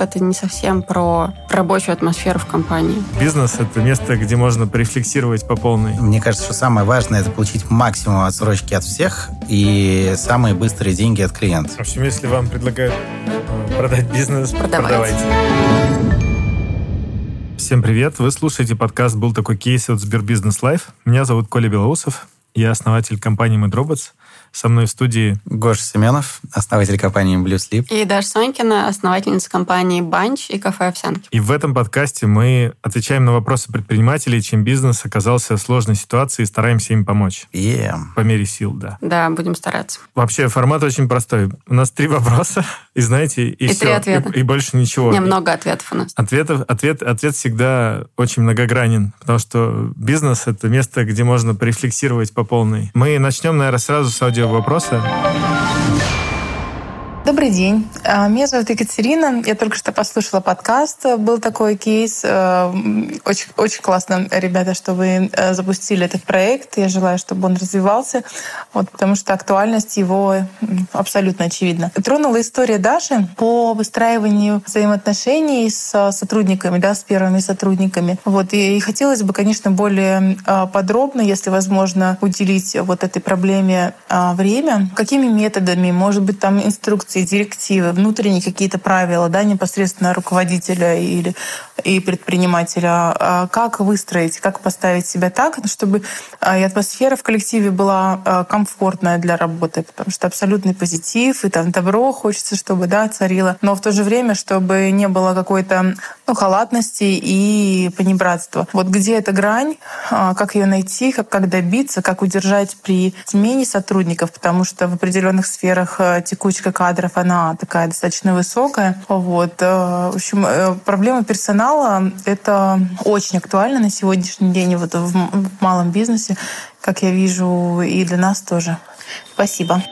это не совсем про рабочую атмосферу в компании. Бизнес — это место, где можно порефлексировать по полной. Мне кажется, что самое важное — это получить максимум отсрочки от всех и самые быстрые деньги от клиента. В общем, если вам предлагают э, продать бизнес, Продавайте. продавайте. Всем привет! Вы слушаете подкаст «Был такой кейс» от СберБизнес Live. Меня зовут Коля Белоусов. Я основатель компании MadRobots. Со мной в студии Гоша Семенов, основатель компании Blue Sleep. И Даша Сонькина, основательница компании «Банч» и кафе «Овсянки». И в этом подкасте мы отвечаем на вопросы предпринимателей, чем бизнес оказался в сложной ситуации и стараемся им помочь. Yeah. По мере сил, да. Да, будем стараться. Вообще формат очень простой. У нас три вопроса, и знаете, и, И все. ответа. И, и больше ничего. Немного ответов у нас. Ответов, ответ, ответ всегда очень многогранен, потому что бизнес — это место, где можно порефлексировать по полной. Мы начнем, наверное, сразу с аудиовопроса. Добрый день. А, Меня зовут Екатерина. Я только что послушала подкаст. Был такой кейс. Э, Очень, очень классно, ребята, что вы э, запустили этот проект. Я желаю, чтобы он развивался, вот, потому что актуальность его абсолютно очевидна. Тронула история Даши по выстраиванию взаимоотношений с сотрудниками, да, с первыми сотрудниками. Вот, и хотелось бы, конечно, более подробно, если возможно, уделить вот этой проблеме время. Какими методами? Может быть, там инструкции, директивы, внутренние какие-то правила, да, непосредственно руководителя или и предпринимателя. А Как выстроить, как поставить себя так, чтобы а, и атмосфера в коллективе была а, комфортная для работы, потому что абсолютный позитив и там добро хочется, чтобы да, царило, но в то же время, чтобы не было какой-то ну, халатности и понебратства. Вот где эта грань, как ее найти, как, как добиться, как удержать при смене сотрудников, потому что в определенных сферах текучка кадров, она такая достаточно высокая. Вот. э, В общем, э, проблема персонала — это очень актуально на сегодняшний день вот в малом бизнесе, как я вижу, и для нас тоже. Спасибо.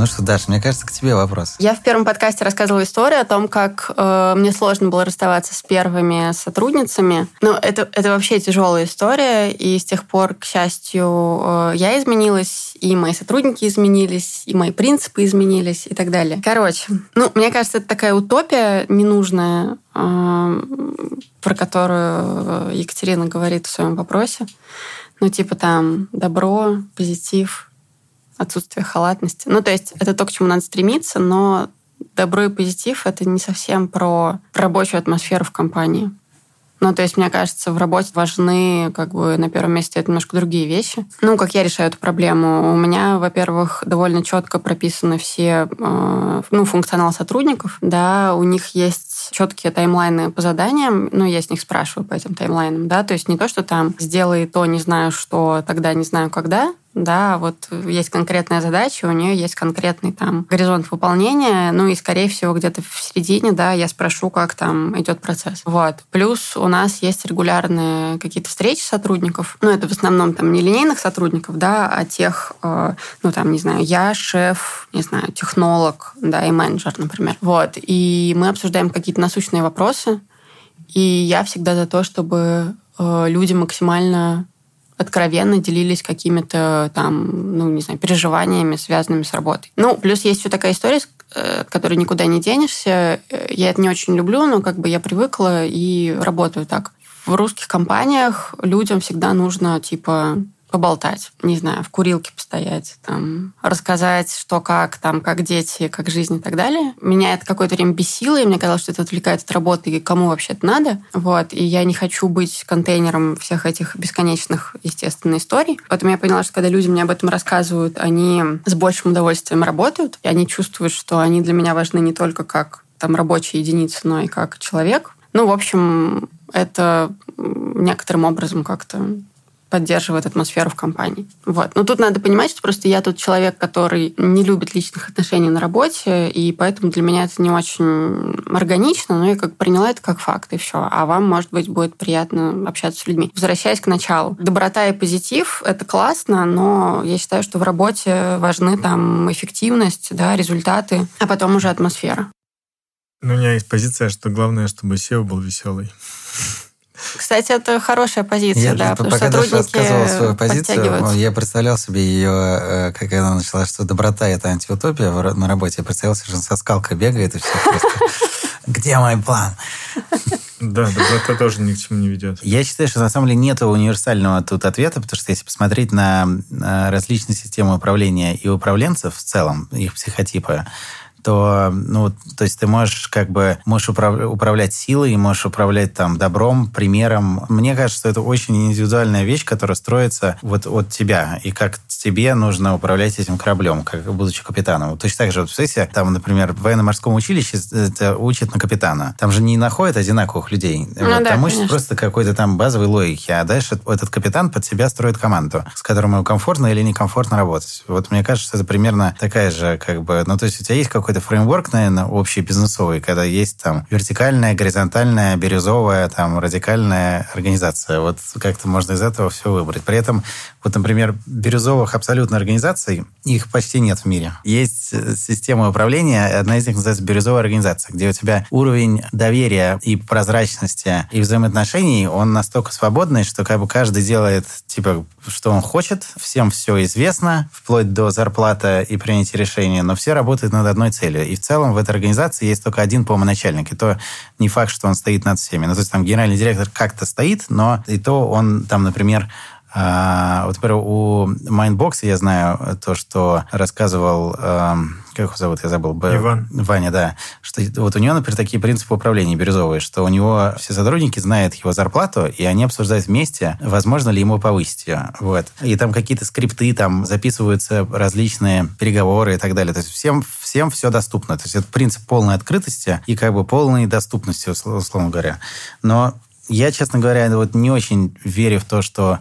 Ну что, Даша, мне кажется, к тебе вопрос. Я в первом подкасте рассказывала историю о том, как э, мне сложно было расставаться с первыми сотрудницами. Но это, это вообще тяжелая история, и с тех пор, к счастью, э, я изменилась, и мои сотрудники изменились, и мои принципы изменились, и так далее. Короче, ну, мне кажется, это такая утопия ненужная, э, про которую Екатерина говорит в своем вопросе. Ну, типа там добро, позитив, отсутствие халатности. Ну, то есть это то, к чему надо стремиться, но добро и позитив — это не совсем про рабочую атмосферу в компании. Ну, то есть, мне кажется, в работе важны, как бы, на первом месте стоят немножко другие вещи. Ну, как я решаю эту проблему? У меня, во-первых, довольно четко прописаны все, э, ну, функционал сотрудников, да, у них есть четкие таймлайны по заданиям, ну, я с них спрашиваю по этим таймлайнам, да, то есть не то, что там сделай то, не знаю что, тогда не знаю когда, да, вот есть конкретная задача, у нее есть конкретный там горизонт выполнения, ну и, скорее всего, где-то в середине, да, я спрошу, как там идет процесс. Вот. Плюс у нас есть регулярные какие-то встречи сотрудников, ну, это в основном там не линейных сотрудников, да, а тех, э, ну, там, не знаю, я шеф, не знаю, технолог, да, и менеджер, например. Вот. И мы обсуждаем какие-то насущные вопросы, и я всегда за то, чтобы э, люди максимально откровенно делились какими-то там, ну, не знаю, переживаниями, связанными с работой. Ну, плюс есть еще такая история, э, от которой никуда не денешься. Э, Я это не очень люблю, но как бы я привыкла и работаю так. В русских компаниях людям всегда нужно, типа, поболтать, не знаю, в курилке постоять, там, рассказать, что как, там, как дети, как жизнь и так далее. Меня это какое-то время бесило, и мне казалось, что это отвлекает от работы, и кому вообще это надо. Вот. И я не хочу быть контейнером всех этих бесконечных, естественно, историй. Поэтому я поняла, что когда люди мне об этом рассказывают, они с большим удовольствием работают, и они чувствуют, что они для меня важны не только как там рабочая единица, но и как человек. Ну, в общем, это некоторым образом как-то поддерживает атмосферу в компании. Вот. Но тут надо понимать, что просто я тот человек, который не любит личных отношений на работе, и поэтому для меня это не очень органично, но я как приняла это как факт, и все. А вам, может быть, будет приятно общаться с людьми. Возвращаясь к началу. Доброта и позитив — это классно, но я считаю, что в работе важны там эффективность, да, результаты, а потом уже атмосфера. Ну, у меня есть позиция, что главное, чтобы SEO был веселый. Кстати, это хорошая позиция, Я, да, потому что пока Даша сотрудники рассказывала свою позицию, я представлял себе ее, э, как она начала, что доброта – это антиутопия на работе. Я представил себе, что она со скалкой бегает и все просто. Где мой план? Да, доброта тоже ни к чему не ведет. Я считаю, что на самом деле нет универсального тут ответа, потому что если посмотреть на э, различные системы управления и управленцев в целом, их психотипы, то, ну, то есть ты можешь как бы можешь управ- управлять силой, можешь управлять там добром, примером. Мне кажется, что это очень индивидуальная вещь, которая строится вот от тебя, и как тебе нужно управлять этим кораблем, как будучи капитаном. Точно так же, вот, представляете, там, например, в военно-морском училище это учат на капитана. Там же не находят одинаковых людей. Ну Вот да, там учат просто какой-то там базовой логики, а дальше этот капитан под себя строит команду, с которой ему комфортно или некомфортно работать. Вот мне кажется, это примерно такая же, как бы, ну, то есть у тебя есть какой-то фреймворк, наверное, общий бизнесовый, когда есть там вертикальная, горизонтальная, бирюзовая, там, радикальная организация. Вот как-то можно из этого все выбрать. При этом, вот, например, бирюзовых абсолютно организаций, их почти нет в мире. Есть э, система управления, одна из них называется бирюзовая организация, где у тебя уровень доверия и прозрачности и взаимоотношений, он настолько свободный, что как бы каждый делает, типа, что он хочет, всем все известно, вплоть до зарплаты и принятия решения, но все работают над одной целью. И в целом в этой организации есть только один, по-моему, начальник, и то не факт, что он стоит над всеми. Ну, то есть там генеральный директор как-то стоит, но и то он там, например, а, вот, например, у Mindbox я знаю то, что рассказывал, эм, как его зовут, я забыл. Б- Иван. Ваня, да. Что вот у него, например, такие принципы управления бирюзовые, что у него все сотрудники знают его зарплату, и они обсуждают вместе, возможно ли ему повысить ее. Вот. И там какие-то скрипты, там записываются различные переговоры и так далее. То есть всем, всем все доступно. То есть это принцип полной открытости и как бы полной доступности, услов- условно говоря. Но я, честно говоря, вот не очень верю в то, что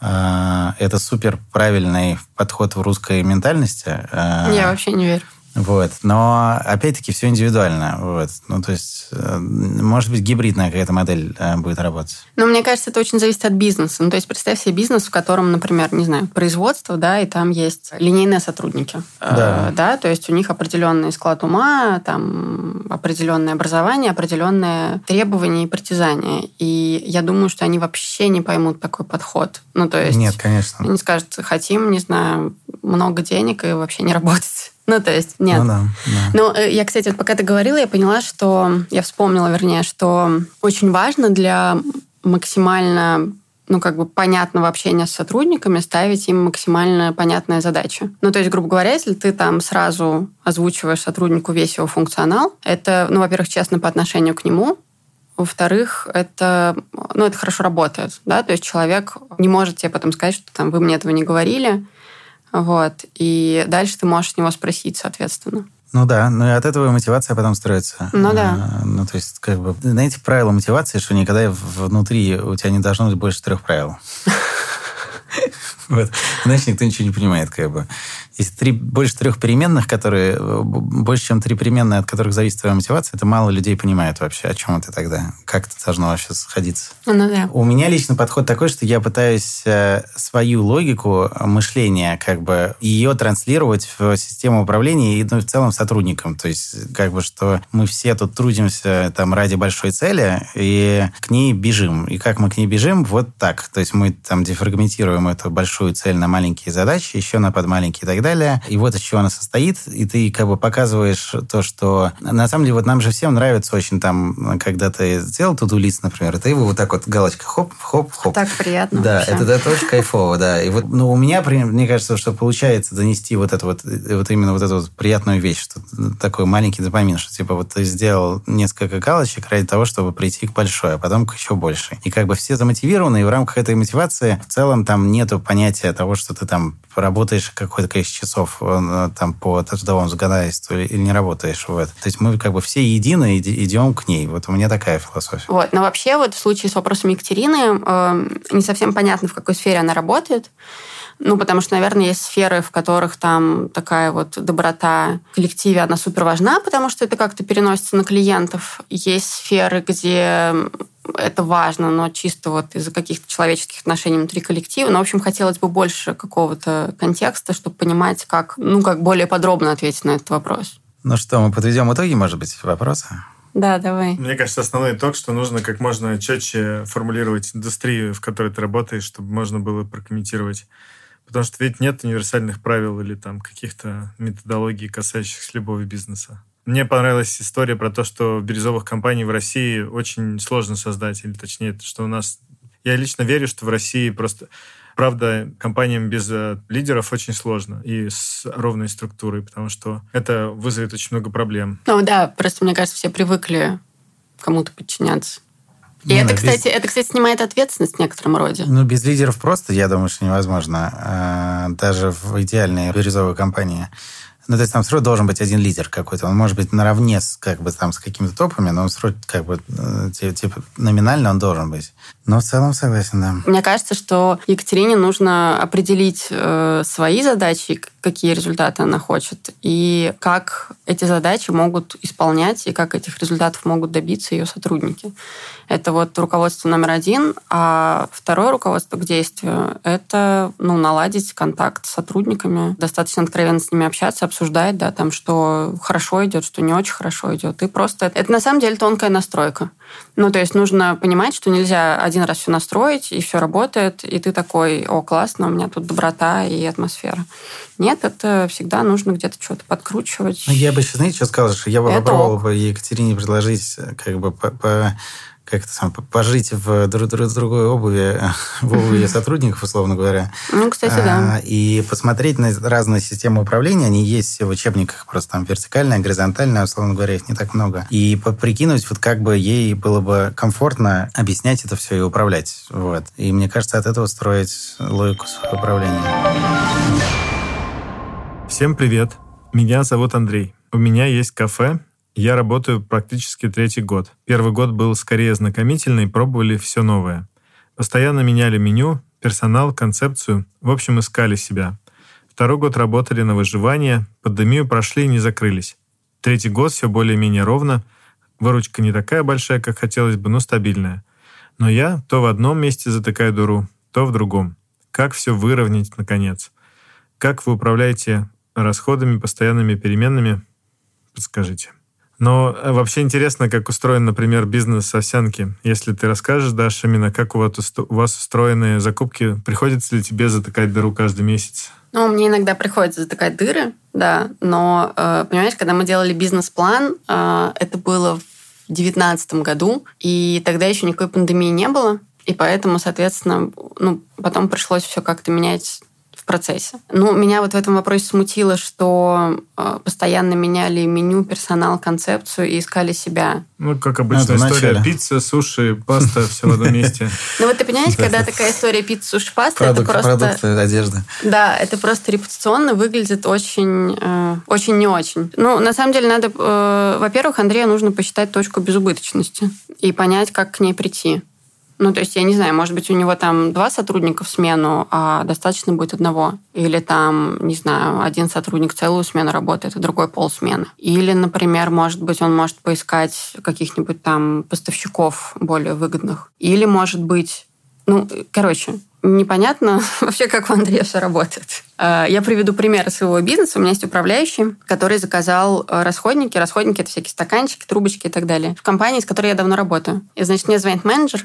э, это супер правильный подход в русской ментальности. Э, Я вообще не верю. Вот. Но, опять-таки, все индивидуально. Вот. Ну, то есть, э, может быть, гибридная какая-то модель э, будет работать. Но мне кажется, это очень зависит от бизнеса. Ну, то есть представь себе бизнес, в котором, например, не знаю, производство, да, и там есть линейные сотрудники. Да. Э, да, то есть у них определенный склад ума, там определенное образование, определенные требования и притязания. И я думаю, что они вообще не поймут такой подход. Ну, то есть Нет, конечно. они скажут, хотим, не знаю, много денег и вообще не работать. Ну, то есть, нет. Ну да, да. Ну, э, я, кстати, вот пока ты говорила, я поняла, что... Я вспомнила, вернее, что очень важно для максимально ну, как бы понятного общения с сотрудниками, ставить им максимально понятные задачи. Ну, то есть, грубо говоря, если ты там сразу озвучиваешь сотруднику весь его функционал, это, ну, во-первых, честно по отношению к нему, во-вторых, это, ну, это хорошо работает, да, то есть человек не может тебе потом сказать, что там вы мне этого не говорили, вот, и дальше ты можешь с него спросить, соответственно. Ну да, ну и от этого и мотивация потом строится. Ну да. А, Ну, то есть, как бы, знаете, правило мотивации, что никогда внутри у тебя не должно быть больше трех правил. Вот. Иначе никто ничего не понимает, как бы. Если три, больше трех переменных, которые э, больше, чем три переменные, от которых зависит твоя мотивация, это мало людей понимают вообще, о чем это тогда, как это должно вообще сходиться. Ну да. У меня лично подход такой, что я пытаюсь э, свою логику мышления, как бы, ее транслировать в систему управления и ну, в целом сотрудникам. То есть, как бы, что мы все тут трудимся там ради большой цели и к ней бежим. И как мы к ней бежим, вот так. То есть мы там дефрагментируем эту большую цель на маленькие задачи, еще на подмаленькие и так далее. И вот из чего она состоит. И ты как бы показываешь то, что... На самом деле, вот нам же всем нравится очень там, когда ты сделал туду лист, например, и ты его вот так вот галочка хоп, хоп, хоп. Так приятно. Да, вообще. это, это очень кайфово, да. И вот, ну, у меня, мне кажется, что получается донести вот эту вот, вот именно вот эту вот приятную вещь, что такой маленький допамин, что типа вот ты сделал несколько галочек ради того, чтобы прийти к большой, а потом к еще большей. И как бы все замотивированы, и в рамках этой мотивации в целом там нету понятия того, что ты там работаешь какое-то количество часов э, там по трудовому законодательству или не работаешь. Вот. То есть мы как бы все едины идем к ней. Вот у меня такая философия. Вот. Но вообще вот в случае с вопросом Екатерины э, не совсем понятно, в какой сфере она работает. Ну, потому что, наверное, есть сферы, в которых там такая вот доброта в коллективе, она супер важна, потому что это как-то переносится на клиентов. Есть сферы, где это важно, но чисто вот из-за каких-то человеческих отношений внутри коллектива. Но, в общем, хотелось бы больше какого-то контекста, чтобы понимать, как, ну, как более подробно ответить на этот вопрос. Ну что, мы подведем итоги, может быть, вопроса? Да, давай. Мне кажется, основной итог, что нужно как можно четче формулировать индустрию, в которой ты работаешь, чтобы можно было прокомментировать. Потому что ведь нет универсальных правил или там каких-то методологий, касающихся любого бизнеса. Мне понравилась история про то, что бирюзовых компаний в России очень сложно создать, или точнее, что у нас... Я лично верю, что в России просто... Правда, компаниям без э, лидеров очень сложно и с ровной структурой, потому что это вызовет очень много проблем. Ну да, просто мне кажется, все привыкли кому-то подчиняться. И Не, это, ну, без- кстати, это, кстати, снимает ответственность в некотором роде. Ну, без лидеров просто, я думаю, что невозможно. А, Даже в идеальной бирюзовой компании. Ну, то есть там равно должен быть один лидер какой-то. Он может быть наравне с, как бы, там, с какими-то топами, но он равно как бы, э, ти- типа, номинально он должен быть. Но в целом согласен, да. Мне кажется, что Екатерине нужно определить э, свои задачи, какие результаты она хочет, и как эти задачи могут исполнять, и как этих результатов могут добиться ее сотрудники. Это вот руководство номер один, а второе руководство к действию – это ну, наладить контакт с сотрудниками, достаточно откровенно с ними общаться, обсуждать, да, там, что хорошо идет, что не очень хорошо идет. И просто это, на самом деле тонкая настройка. Ну, то есть нужно понимать, что нельзя один раз все настроить, и все работает, и ты такой, о, классно, у меня тут доброта и атмосфера. Нет, это всегда нужно где-то что-то подкручивать. Ну, я бы еще, знаете, что сказал, что я бы Это попробовал ок. бы Екатерине предложить э, как бы по, по- как это сам, по- пожить в дру- дру- другой обуви, в обуви сотрудников, условно говоря. Ну, кстати, да. А, И посмотреть на разные системы управления. Они есть все в учебниках, просто там вертикальная, горизонтальная, условно говоря, их не так много. И прикинуть, вот как бы ей было бы комфортно объяснять это все и управлять. Вот. И мне кажется, от этого строить логику своего управления. Всем привет. Меня зовут Андрей. У меня есть кафе. Я работаю практически третий год. Первый год был скорее знакомительный, пробовали все новое. Постоянно меняли меню, персонал, концепцию. В общем, искали себя. Второй год работали на выживание, пандемию прошли и не закрылись. Третий год все более-менее ровно. Выручка не такая большая, как хотелось бы, но стабильная. Но я то в одном месте затыкаю дыру, то в другом. Как все выровнять, наконец? Как вы управляете расходами, постоянными переменными? Подскажите. Но э, вообще интересно, как устроен, например, бизнес овсянки. Если ты расскажешь, Даша, именно как у вас, у вас устроены закупки, приходится ли тебе затыкать дыру каждый месяц? Ну, мне иногда приходится затыкать дыры, да, но, э, понимаешь, когда мы делали бизнес-план, э, это было в 2019 году, и тогда еще никакой пандемии не было, и поэтому, соответственно, ну, потом пришлось все как-то менять процессе. Ну, меня вот в этом вопросе смутило, что э, постоянно меняли меню, персонал, концепцию и искали себя. Ну, как обычная Это история. начале. Пицца, суши, паста, все в одном месте. Ну вот ты понимаешь, когда такая история пицца, суши, паста, это просто... продукты, одежда. Да, это просто репутационно выглядит очень, э, очень не очень. Ну, на самом деле, надо, э, во-первых, Андрею нужно посчитать точку безубыточности и понять, как к ней прийти. Ну, то есть, я не знаю, может быть, у него там два сотрудника в смену, а достаточно будет одного. Или там, не знаю, один сотрудник целую смену работает, а другой полсмены. Или, например, может быть, он может поискать каких-нибудь там поставщиков более выгодных. Или, может быть, ну, короче, непонятно вообще, как у Андрея все работает. Э, Я приведу пример своего бизнеса. У меня есть управляющий, который заказал э, расходники. Расходники – это всякие стаканчики, трубочки и так далее. В компании, с которой я давно работаю. И, значит, мне звонит менеджер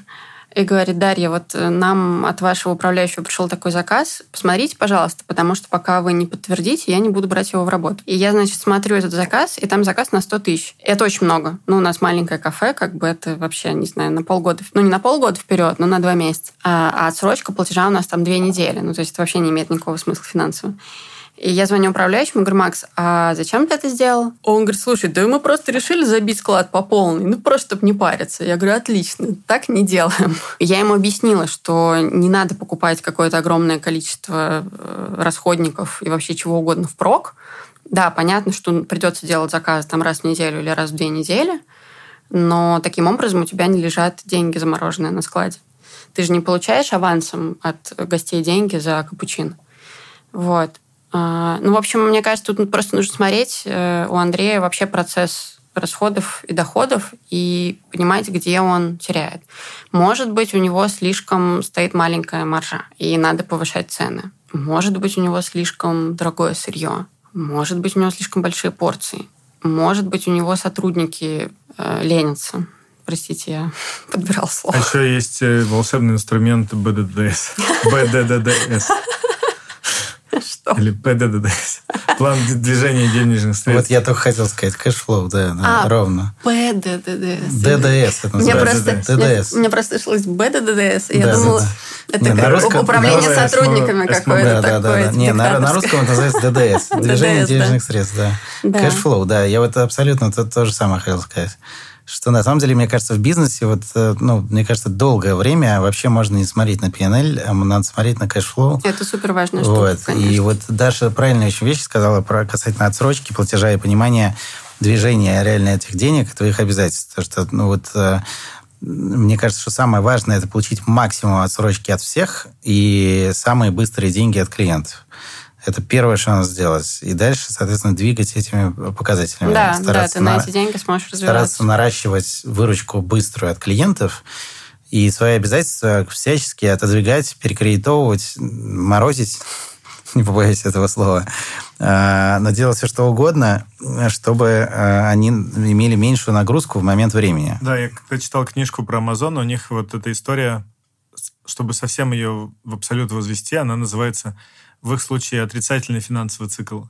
и говорит, Дарья, вот э, нам от вашего управляющего пришел такой заказ, посмотрите, пожалуйста, потому что пока вы не подтвердите, я не буду брать его в работу. И я, значит, смотрю этот заказ, и там заказ на 100 тысяч. Это очень много. Ну, у нас маленькое кафе, как бы это вообще, не знаю, на полгода, ну, не на полгода вперед, но на два месяца. А, а отсрочка платежа у нас там две недели. Ну, то есть это вообще не имеет никакого смысла финансового. И я звоню управляющему, говорю, Макс, а зачем ты это сделал? Он говорит, слушай, да мы просто решили забить склад по полной, ну просто, чтобы не париться. Я говорю, отлично, так не делаем. Я ему объяснила, что не надо покупать какое-то огромное количество э, расходников и вообще чего угодно впрок. Да, понятно, что придется делать заказ там раз в неделю или раз в две недели, но таким образом у тебя не лежат деньги замороженные на складе. Ты же не получаешь авансом от гостей деньги за капучин. Вот. А, Ну, в общем, мне кажется, тут просто нужно смотреть э, у Андрея вообще процесс расходов и доходов и понимать, где он теряет. Может быть, у него слишком стоит маленькая маржа, и надо повышать цены. Может быть, у него слишком дорогое сырье. Может быть, у него слишком большие порции. Может быть, у него сотрудники э, лениться. Простите, я подбирал слово. А еще есть э, волшебный инструмент БДДС. БДДДС. Или ПДДДС. План движения денежных средств. Вот я только хотел сказать, cash flow, да, да А, ровно. ПДДС. ДДС это Мне называется. просто, ДДС. мне, просто слышалось БДДС, и я думала, это как русском- управление сотрудниками какое-то Да, да, такое. Не, на, русском это называется ДДС. Движение денежных средств, да. Да. Cash flow, да. Я вот абсолютно то, то же самое хотел сказать. Что на самом деле, мне кажется, в бизнесе, вот, э, ну, мне кажется, долгое время вообще можно не смотреть на P&L, а надо смотреть на cash flow. Это супер важная штука, Вот. конечно. И вот Даша правильную очень вещь сказала про касательно отсрочки, платежа и понимания движения реально этих денег твоих обязательств. Потому что, ну вот, э, мне кажется, что самое важное – это получить максимум отсрочки от всех и самые быстрые деньги от клиентов. Это первое, что надо сделать. И дальше, соответственно, двигать этими показателями. Да, да, Стараться ты на на- эти деньги сможешь стараться развиваться. наращивать выручку быструю от клиентов и свои обязательства всячески отодвигать, перекредитовывать, морозить, не побоюсь этого слова, а, но делать все что угодно, чтобы а, они имели меньшую нагрузку в момент времени. Да, я когда читал книжку про Amazon, у них вот эта история, чтобы совсем ее в абсолют возвести, она называется в их случае отрицательный финансовый цикл.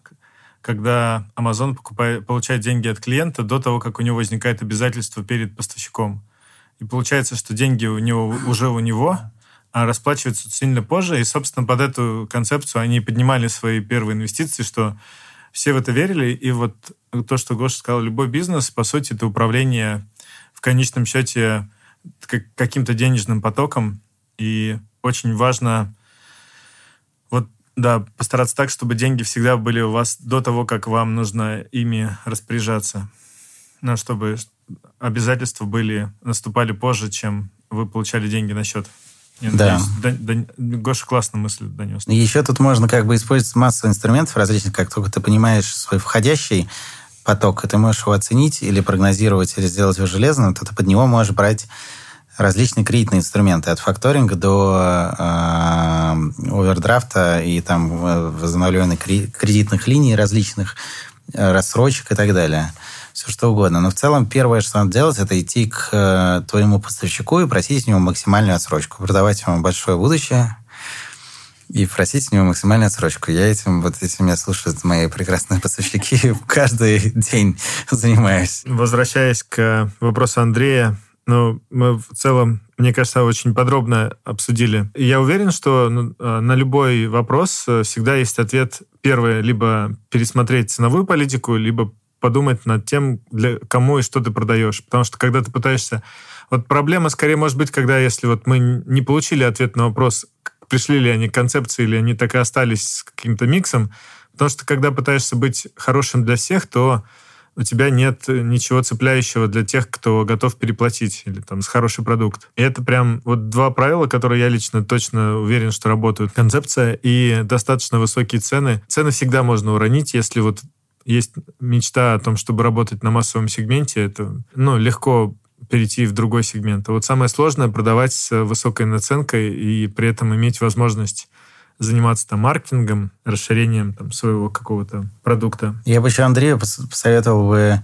Когда Amazon покупает, получает деньги от клиента до того, как у него возникает обязательство перед поставщиком. И получается, что деньги у него уже у него, а расплачиваются сильно позже. И, собственно, под эту концепцию они поднимали свои первые инвестиции, что все в это верили. И вот то, что Гоша сказал, любой бизнес, по сути, это управление в конечном счете как- каким-то денежным потоком. И очень важно да, постараться так, чтобы деньги всегда были у вас до того, как вам нужно ими распоряжаться. Ну, чтобы обязательства были, наступали позже, чем вы получали деньги на счет. Я Да. надеюсь, Дань- Дань- Гоша классно мысль донес. Еще тут можно как бы использовать массу инструментов различных, как только ты понимаешь свой входящий поток, и ты можешь его оценить или прогнозировать, или сделать его железным, то ты под него можешь брать различные кредитные инструменты, от факторинга до э, овердрафта и там э, возобновленных кре- кредитных линий различных, э, рассрочек и так далее. Все что угодно. Но в целом первое, что надо делать, это идти к э, твоему поставщику и просить у него максимальную отсрочку, продавать ему большое будущее, и просить у него максимальную отсрочку. Я этим, вот этим меня слушают мои прекрасные поставщики, каждый день занимаюсь. Возвращаясь к вопросу Андрея, ну, мы в целом, мне кажется, очень подробно обсудили. Я уверен, что ну, э, на любой вопрос э, всегда есть ответ. Первое, либо пересмотреть ценовую политику, либо подумать над тем, для кому и что ты продаешь. Потому что когда ты пытаешься... Вот проблема скорее может быть, когда если вот мы не получили ответ на вопрос, пришли ли они к концепции, или они так и остались с каким-то миксом. Потому что когда пытаешься быть хорошим для всех, то у тебя нет ничего цепляющего для тех, кто готов переплатить или там с хороший продукт. И это прям вот два правила, которые я лично точно уверен, что работают. Концепция и достаточно высокие цены. Цены всегда можно уронить, если вот есть мечта о том, чтобы работать на массовом сегменте, это ну, легко перейти в другой сегмент. А вот самое сложное продавать с высокой наценкой и при этом иметь возможность заниматься там маркетингом, расширением там своего какого-то продукта. Я бы еще Андрею пос- посоветовал бы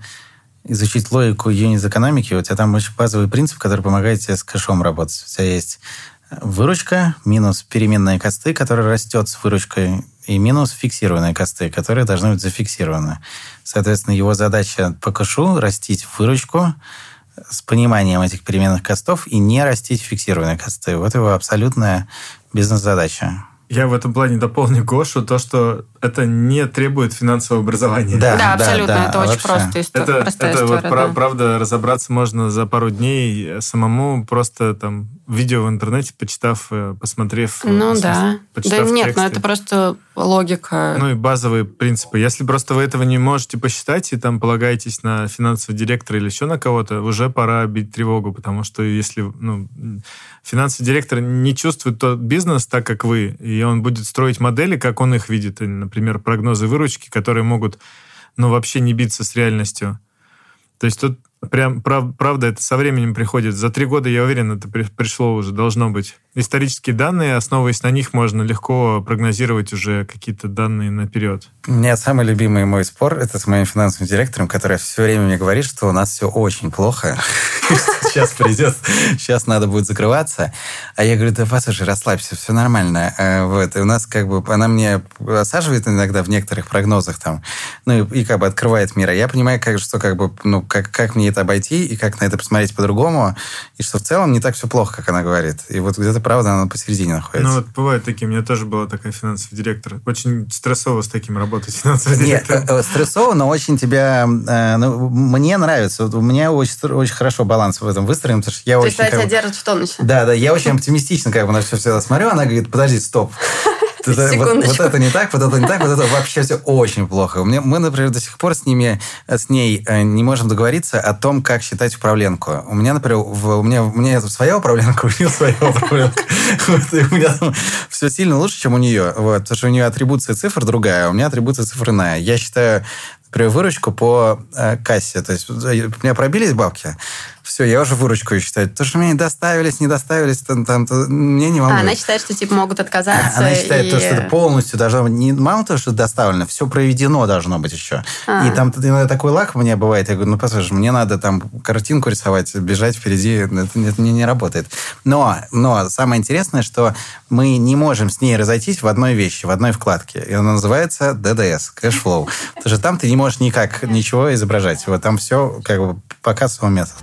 изучить логику юнит-экономики. У тебя там очень базовый принцип, который помогает тебе с кэшом работать. У тебя есть выручка минус переменные косты, которые растет с выручкой, и минус фиксированные косты, которые должны быть зафиксированы. Соответственно, его задача по кэшу растить выручку с пониманием этих переменных костов и не растить фиксированные косты. Вот его абсолютная бизнес-задача. Я в этом плане дополню Гошу, то, что это не требует финансового образования. Да, Да, абсолютно. да, это очень вообще. просто Это, простая это вот история. пра- да. правда разобраться можно за пару дней самому, просто там видео в интернете, почитав, э, посмотрев. э, Ну смысле, да. Да почитав нет, тексты. ну это просто логика. Ну и базовые принципы. Если просто вы этого не можете посчитать и там полагаетесь на финансового директора или еще на кого-то, уже пора бить тревогу, потому что если ну, финансовый директор не чувствует тот бизнес так, как вы, и он будет строить модели, как он их видит, например, прогнозы выручки, которые могут ну, вообще не биться с реальностью. То есть тут прям прав- правда это со временем приходит. За три года, я уверен, это при- пришло уже, должно быть. Исторические данные, основываясь на них, можно легко прогнозировать уже какие-то данные наперед. У меня самый любимый мой спор – это с моим финансовым директором, который все время мне говорит, что у нас все очень плохо. Сейчас придет, сейчас надо будет закрываться. А я говорю, да послушай, расслабься, все нормально. А, вот, и у нас как бы, она мне осаживает иногда в некоторых прогнозах там, ну и, и как бы открывает мир. А я понимаю, как, что как бы, ну, как, как мне это обойти и как на это посмотреть по-другому, и что в целом не так все плохо, как она говорит. И вот где-то правда она посередине находится. Ну вот бывают такие, у меня тоже была такая финансовый директор. Очень стрессово с таким работать финансовый директор. Нет, э, стрессово, но очень тебя... Э, ну, мне нравится. Вот у меня очень, очень хорошо баланс в этом выстроен, потому что я То очень... есть она как тебя держит в тонусе. Да, да, я очень оптимистично как бы на все всегда смотрю. Она говорит, подожди, стоп. Вот, это не так, вот это не так, вот это вообще все очень плохо. Меня- мы, например, до сих пор с ними, э, с ней э, не можем договориться о том, как считать управленку. У меня, например, в- у меня, у меня своя управленка, у нее своя управленка. Вот, У меня все сильно лучше, чем у нее. Вот, потому что у нее атрибуция цифр другая, а у меня атрибуция цифр иная. Я считаю, например, выручку по э, кассе. То есть у меня пробились бабки, все, я уже выручку ее считаю. То, что мне не доставились, не доставились, там, там, то мне не волнует. А, она считает, что типа могут отказаться. Она считает, и... то, что это полностью должно быть, не мало того, что доставлено, все проведено должно быть еще. А. И там иногда такой лаг у меня бывает, я говорю, ну, послушай, мне надо там картинку рисовать, бежать впереди, это, это не, не работает. Но, но самое интересное, что мы не можем с ней разойтись в одной вещи, в одной вкладке. И она называется ДДС, cash flow. Потому что там ты не можешь никак ничего изображать. Вот там все как бы по кассовому методу.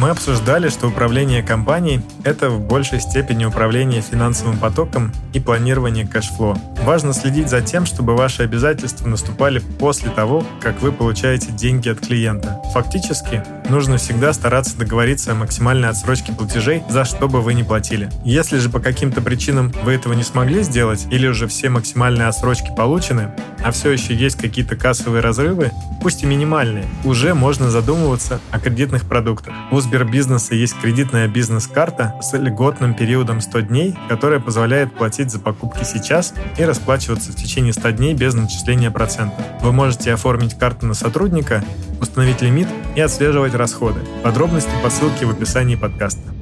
Мы обсуждали, что управление компанией – это в большей степени управление финансовым потоком и планирование кэшфло. Важно следить за тем, чтобы ваши обязательства наступали после того, как вы получаете деньги от клиента. Фактически, нужно всегда стараться договориться о максимальной отсрочке платежей, за что бы вы ни платили. Если же по каким-то причинам вы этого не смогли сделать, или уже все максимальные отсрочки получены, а все еще есть какие-то кассовые разрывы, пусть и минимальные, уже можно задумываться о кредитных продуктах. У Сбербизнеса есть кредитная бизнес-карта с льготным периодом 100 дней, которая позволяет платить за покупки сейчас и расплачиваться в течение 100 дней без начисления процентов. Вы можете оформить карту на сотрудника, установить лимит и отслеживать расходы. Подробности по ссылке в описании подкаста.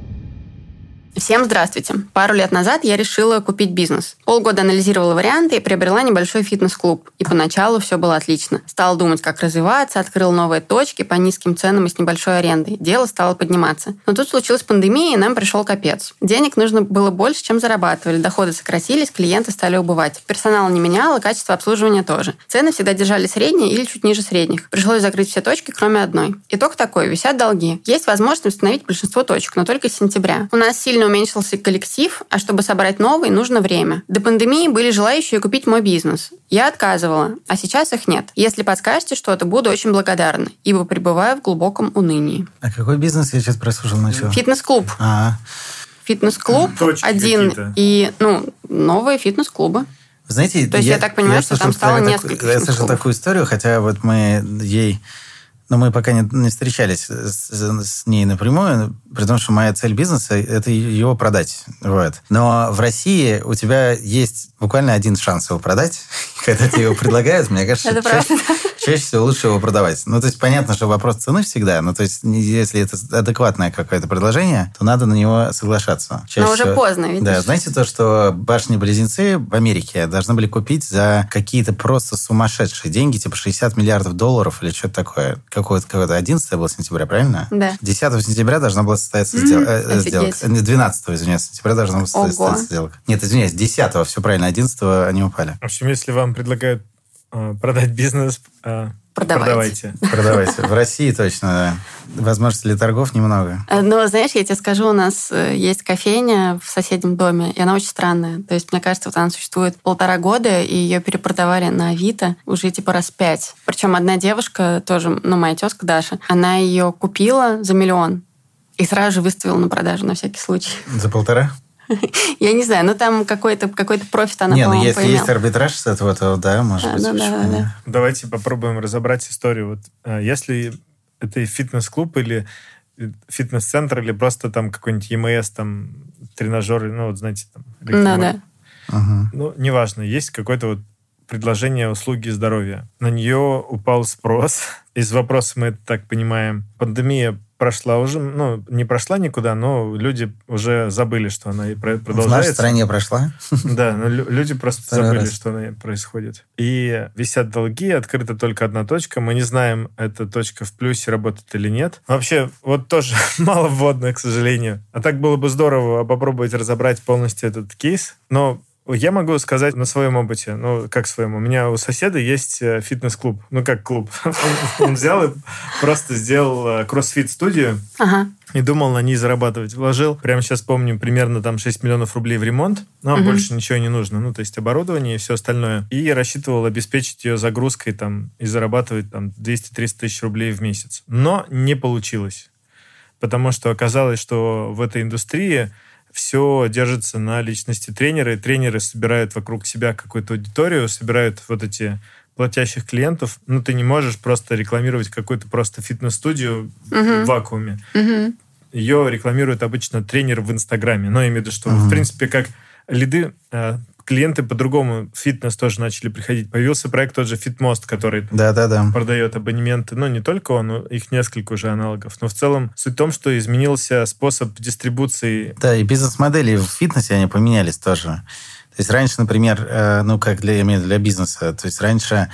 Всем здравствуйте. Пару лет назад я решила купить бизнес. Полгода анализировала варианты и приобрела небольшой фитнес-клуб. И поначалу все было отлично. Стала думать, как развиваться, открыл новые точки по низким ценам и с небольшой арендой. Дело стало подниматься. Но тут случилась пандемия, и нам пришел капец. Денег нужно было больше, чем зарабатывали. Доходы сократились, клиенты стали убывать. Персонал не менял, и качество обслуживания тоже. Цены всегда держали средние или чуть ниже средних. Пришлось закрыть все точки, кроме одной. Итог такой. Висят долги. Есть возможность установить большинство точек, но только с сентября. У нас сильно уменьшился коллектив, а чтобы собрать новый, нужно время. До пандемии были желающие купить мой бизнес. Я отказывала, а сейчас их нет. Если подскажете что-то, буду очень благодарна, ибо пребываю в глубоком унынии. А какой бизнес я сейчас прослушал начал? Фитнес-клуб. А, Фитнес-клуб Точки один какие-то. и, ну, новые фитнес-клубы. Вы Знаете, То есть я так понимаю, что там стало такую- несколько Я слышал такую историю, хотя вот мы ей... Но мы пока не, не встречались с, с ней напрямую, при том, что моя цель бизнеса – это его продать. Вот. Но в России у тебя есть буквально один шанс его продать. Когда тебе его предлагают, мне кажется, чаще. Чаще всего лучше его продавать. Ну, то есть, понятно, что вопрос цены всегда, но то есть, если это адекватное какое-то предложение, то надо на него соглашаться. Чаще Но уже всего- поздно, видишь. Да, знаете то, что башни-близнецы в Америке должны были купить за какие-то просто сумасшедшие деньги, типа 60 миллиардов долларов или что-то такое. Какое-то, какое-то 11 было сентября, правильно? Да. 10 сентября должна была состояться М, сдел- э, офигеть. сделка. Э, не, 12 извиняюсь, сентября должна была Ого. состояться сделка. Нет, извиняюсь, 10 все правильно, 11 они упали. В общем, если вам предлагают э, продать бизнес, э, Продавайте. продавайте. Продавайте. В России точно, да. Возможности для торгов немного. Э, Но, знаешь, я тебе скажу, у нас э, есть кофейня в соседнем доме, и она очень странная. То есть, мне кажется, вот она существует полтора года, и ее перепродавали на Авито уже типа раз пять. Причем одна девушка, тоже, ну, моя тезка Даша, она ее купила за миллион и сразу же выставила на продажу на всякий случай. За полтора? Я не знаю, но там какой-то какой профит она, Не, ну если поимела. есть арбитраж с этого, то да, может Да, быть. да, да, да. Давайте попробуем разобрать историю. Вот, э, если это фитнес-клуб или э, фитнес-центр, или просто там какой-нибудь ЕМС, там, тренажеры, ну, вот знаете, там... Да, да. Мгм. Ну, неважно, есть какое-то вот предложение услуги здоровья. На нее упал спрос. Из вопроса мы это так понимаем. Пандемия прошла уже, ну, не прошла никуда, но люди уже забыли, что она и продолжается. В нашей стране прошла? Да, но люди просто Второй забыли, раз. что она происходит. И висят долги, открыта только одна точка. Мы не знаем, эта точка в плюсе работает или нет. Вообще, вот тоже мало вводное, к сожалению. А так было бы здорово попробовать разобрать полностью этот кейс. Но я могу сказать на своем опыте, ну, как своем. У меня у соседа есть э, фитнес-клуб. Ну, как клуб. Он взял и просто сделал э, кроссфит-студию. И думал на ней зарабатывать. Вложил, прямо сейчас помню, примерно там 6 миллионов рублей в ремонт. Но угу. больше ничего не нужно. Ну, то есть оборудование и все остальное. И рассчитывал обеспечить ее загрузкой там и зарабатывать там 200-300 тысяч рублей в месяц. Но не получилось. Потому что оказалось, что в этой индустрии все держится на личности тренера, и тренеры собирают вокруг себя какую-то аудиторию, собирают вот эти платящих клиентов. Ну, ты не можешь просто рекламировать какую-то просто фитнес-студию uh-huh. в вакууме. Uh-huh. Ее рекламирует обычно тренер в Инстаграме. Но я имею в виду, что, uh-huh. в принципе, как лиды э, клиенты по-другому фитнес тоже начали приходить. Появился проект тот же Фитмост, который да, да, да. продает абонементы. Ну, не только он, их несколько уже аналогов. Но в целом суть в том, что изменился способ дистрибуции. Да, и бизнес-модели в фитнесе, они поменялись тоже. То есть раньше, например, э, ну, как для, для бизнеса, то есть раньше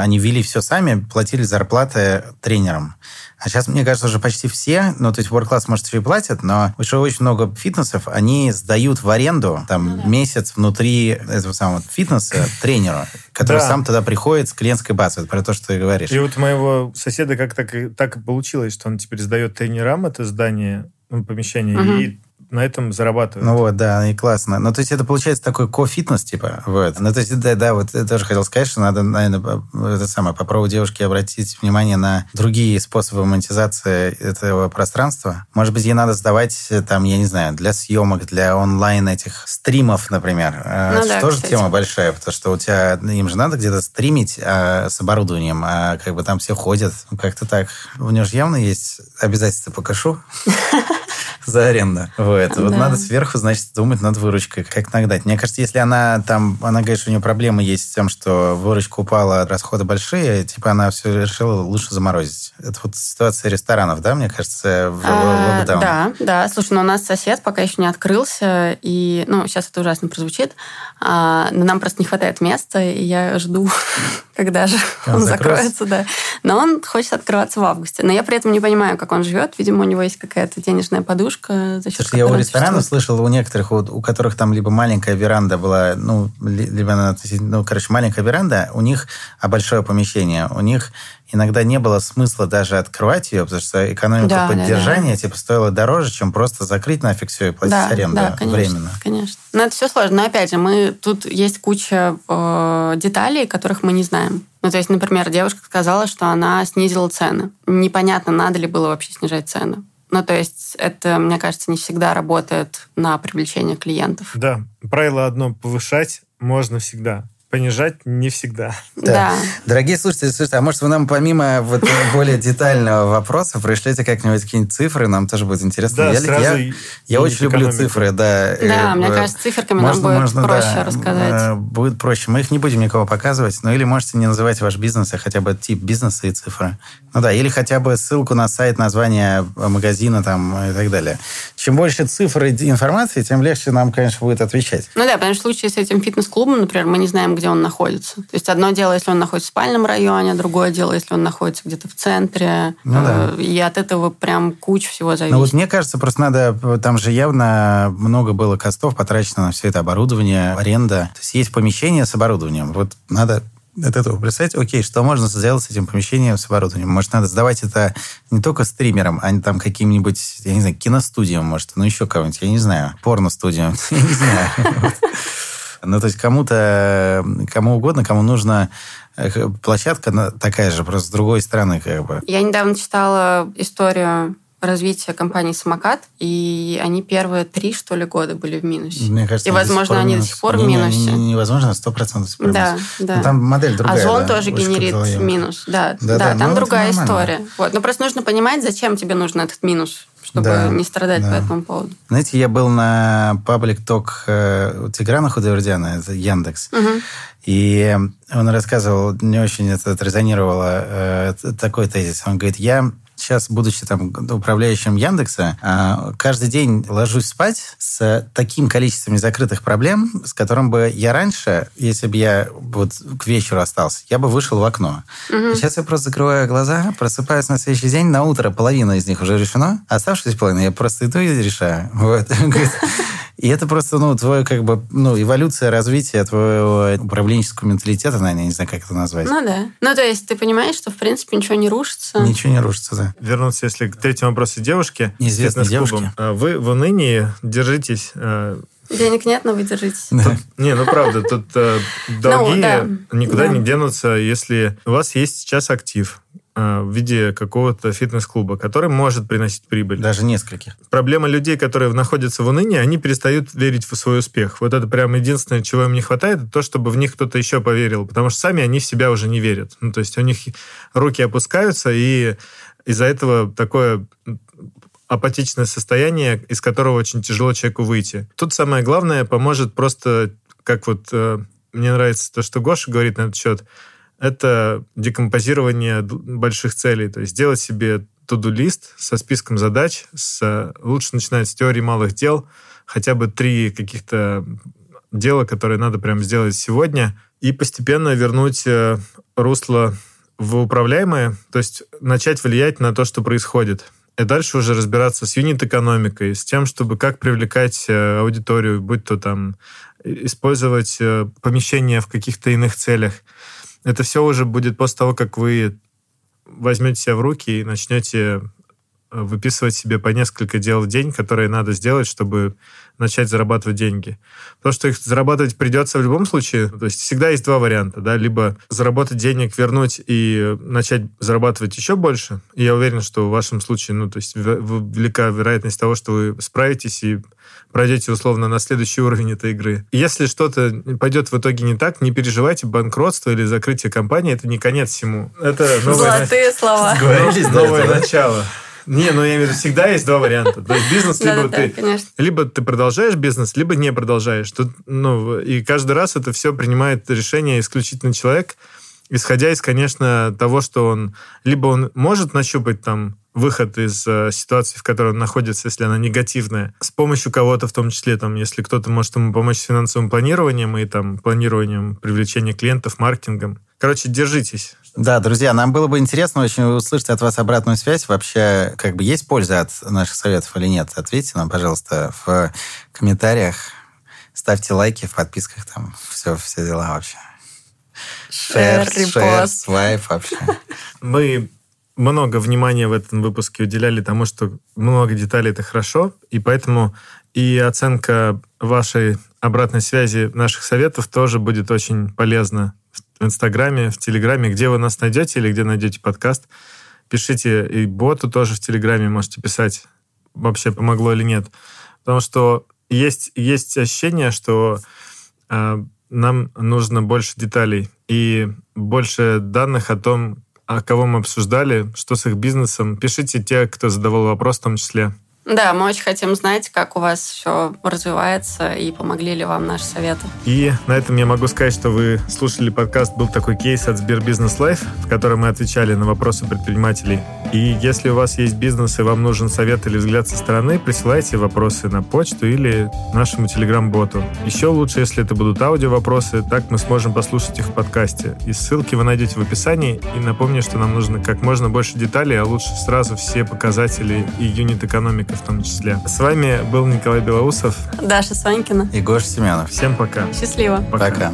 они вели все сами, платили зарплаты тренерам. А сейчас, мне кажется, уже почти все, ну, то есть World Class, может, еще и платят, но уже очень много фитнесов, они сдают в аренду там ну, да. месяц внутри этого самого фитнеса тренеру, который да. сам туда приходит с клиентской базы. Про то, что ты говоришь. И вот у моего соседа как так, так и получилось, что он теперь сдает тренерам это здание, ну, помещение, угу. и на этом зарабатывают. Ну вот, да, и классно. Ну, то есть это получается такой ко-фитнес, типа, вот. Ну, то есть, да, да, вот я тоже хотел сказать, что надо, наверное, это самое, попробовать девушке обратить внимание на другие способы монетизации этого пространства. Может быть, ей надо сдавать, там, я не знаю, для съемок, для онлайн этих стримов, например. Э, ну, да, тоже кстати. тема большая, потому что у тебя, им же надо где-то стримить а, с оборудованием, а как бы там все ходят. Как-то так. У нее же явно есть обязательства по кэшу. за аренду. Вот. Да. Вот надо сверху, значит, думать над выручкой, как нагнать. Мне кажется, если она там, она говорит, что у нее проблемы есть с тем, что выручка упала, расходы большие, типа она все решила лучше заморозить. Это вот ситуация ресторанов, да, мне кажется, в а, локдаун? Да, да. Слушай, ну у нас сосед пока еще не открылся, и, ну, сейчас это ужасно прозвучит, а, но нам просто не хватает места, и я жду, когда же он, он закроется, да. Но он хочет открываться в августе. Но я при этом не понимаю, как он живет. Видимо, у него есть какая-то денежная подушка, за счет Слушай, я у ресторанов слышал, у некоторых, у, у которых там либо маленькая веранда была, ну, либо она, ну, короче, маленькая веранда, у них, а большое помещение, у них иногда не было смысла даже открывать ее, потому что экономика да, поддержания да, да. типа стоила дороже, чем просто закрыть нафиг все и платить да, аренду да, конечно, временно. Конечно. Но это все сложно. Но опять же, мы тут есть куча э, деталей, которых мы не знаем. Ну, то есть, например, девушка сказала, что она снизила цены. Непонятно, надо ли было вообще снижать цены. Ну, то есть это, мне кажется, не всегда работает на привлечение клиентов. Да, правило одно – повышать можно всегда понижать не всегда. Да. да. Дорогие слушатели, слушайте, а может вы нам помимо вот более детального вопроса пришлете как-нибудь какие-нибудь цифры, нам тоже будет интересно. Да, я сразу я, я очень люблю цифры, да. Да, э, мне кажется, циферками можно, нам будет можно, проще да, рассказать. Э, будет проще. Мы их не будем никого показывать, ну или можете не называть ваш бизнес, а хотя бы тип бизнеса и цифры. Ну да, или хотя бы ссылку на сайт, название магазина там и так далее. Чем больше цифр и информации, тем легче нам, конечно, будет отвечать. Ну да, потому что в случае с этим фитнес-клубом, например, мы не знаем, где он находится. То есть одно дело, если он находится в спальном районе, другое дело, если он находится где-то в центре. Ну, да. Э, и от этого прям куча всего зависит. Ну вот мне кажется, просто надо... Там же явно много было костов потрачено на все это оборудование, аренда. То есть есть помещение с оборудованием. Вот надо от этого представить, окей, что можно сделать с этим помещением, с оборудованием? Может, надо сдавать это не только стримерам, а не там каким-нибудь, я не знаю, киностудиям, может, ну еще кого-нибудь, я не знаю, порно-студиям, я не знаю. Ну, то есть кому-то, кому угодно, кому нужна э, площадка такая же, просто с другой стороны как бы. Я недавно читала историю развития компании «Самокат», и они первые три, что ли, года были в минусе. Мне кажется, и, возможно, они до сих пор в минусе. Не, не, невозможно, сто процентов Да, да. Но там модель другая. Озон да, тоже генерит минус. Да, да, да, да там другая история. Вот. Но просто нужно понимать, зачем тебе нужен этот минус чтобы да, не страдать да. по этому поводу. Знаете, я был на паблик ток э, Тиграна Худовердяна, это Яндекс, угу. и он рассказывал, не очень это резонировало, э, такой тезис. Он говорит, я сейчас, будучи там управляющим Яндекса, а, каждый день ложусь спать с таким количеством незакрытых проблем, с которым бы я раньше, если бы я вот к вечеру остался, я бы вышел в окно. Угу. Сейчас я просто закрываю глаза, просыпаюсь на следующий день, на утро половина из них уже решено, оставшись половина я просто иду и решаю. Вот. И это просто, ну, твое, как бы, ну, эволюция развития твоего управленческого менталитета, наверное, я не знаю, как это назвать. Ну, да. Ну, то есть ты понимаешь, что, в принципе, ничего не рушится. Ничего не рушится, да. Вернуться, если к третьему вопросу девушки. Неизвестной девушки. А вы в унынии держитесь э, Денег нет, но вы держитесь. Тут, не, ну правда, тут э, долги ну, да. никуда да. не денутся, если у вас есть сейчас актив, в виде какого-то фитнес-клуба, который может приносить прибыль. Даже нескольких. Проблема людей, которые находятся в унынии, они перестают верить в свой успех. Вот это прям единственное, чего им не хватает, это то, чтобы в них кто-то еще поверил, потому что сами они в себя уже не верят. Ну, то есть у них руки опускаются, и из-за этого такое апатичное состояние, из которого очень тяжело человеку выйти. Тут самое главное поможет просто, как вот э, мне нравится то, что Гоша говорит на этот счет, это декомпозирование больших целей. То есть сделать себе туду-лист со списком задач, с, лучше начинать с теории малых дел, хотя бы три каких-то дела, которые надо прям сделать сегодня, и постепенно вернуть э, русло в управляемое, то есть начать влиять на то, что происходит. И дальше уже разбираться с юнит-экономикой, с тем, чтобы как привлекать э, аудиторию, будь то там использовать э, помещения в каких-то иных целях. Это все уже будет после того, как вы возьмете себя в руки и начнете выписывать себе по несколько дел в день, которые надо сделать, чтобы начать зарабатывать деньги. Потому что их зарабатывать придется в любом случае. То есть всегда есть два варианта. Да? Либо заработать денег, вернуть и начать зарабатывать еще больше. И я уверен, что в вашем случае ну, то есть велика вероятность того, что вы справитесь и пройдете условно на следующий уровень этой игры. Если что-то пойдет в итоге не так, не переживайте, банкротство или закрытие компании — это не конец всему. Это новое, Золотые слова. Новое начало. Не, ну я имею в виду, всегда есть два варианта. То есть бизнес либо да, ты, да, либо ты продолжаешь бизнес, либо не продолжаешь. Тут, ну, и каждый раз это все принимает решение исключительно человек, исходя из, конечно, того, что он либо он может нащупать там выход из э, ситуации, в которой он находится, если она негативная, с помощью кого-то, в том числе, там, если кто-то может ему помочь с финансовым планированием и там планированием привлечения клиентов, маркетингом. Короче, держитесь. Да, друзья, нам было бы интересно очень услышать от вас обратную связь. Вообще, как бы есть польза от наших советов или нет? Ответьте нам, пожалуйста, в комментариях. Ставьте лайки в подписках, там все, все дела вообще. Шер, шер, свайп вообще. Мы много внимания в этом выпуске уделяли тому, что много деталей это хорошо, и поэтому и оценка вашей обратной связи наших советов тоже будет очень полезна в Инстаграме, в Телеграме, где вы нас найдете или где найдете подкаст. Пишите и боту тоже в Телеграме можете писать, вообще помогло или нет. Потому что есть, есть ощущение, что э, нам нужно больше деталей и больше данных о том, о кого мы обсуждали, что с их бизнесом. Пишите те, кто задавал вопрос в том числе. Да, мы очень хотим знать, как у вас все развивается и помогли ли вам наши советы. И на этом я могу сказать, что вы слушали подкаст «Был такой кейс» от СберБизнес Live, в котором мы отвечали на вопросы предпринимателей. И если у вас есть бизнес и вам нужен совет или взгляд со стороны, присылайте вопросы на почту или нашему телеграм-боту. Еще лучше, если это будут аудио-вопросы, так мы сможем послушать их в подкасте. И ссылки вы найдете в описании. И напомню, что нам нужно как можно больше деталей, а лучше сразу все показатели и юнит в том числе. С вами был Николай Белоусов, Даша Сванькина и Гоша Семенов. Всем пока. Счастливо. Пока. пока.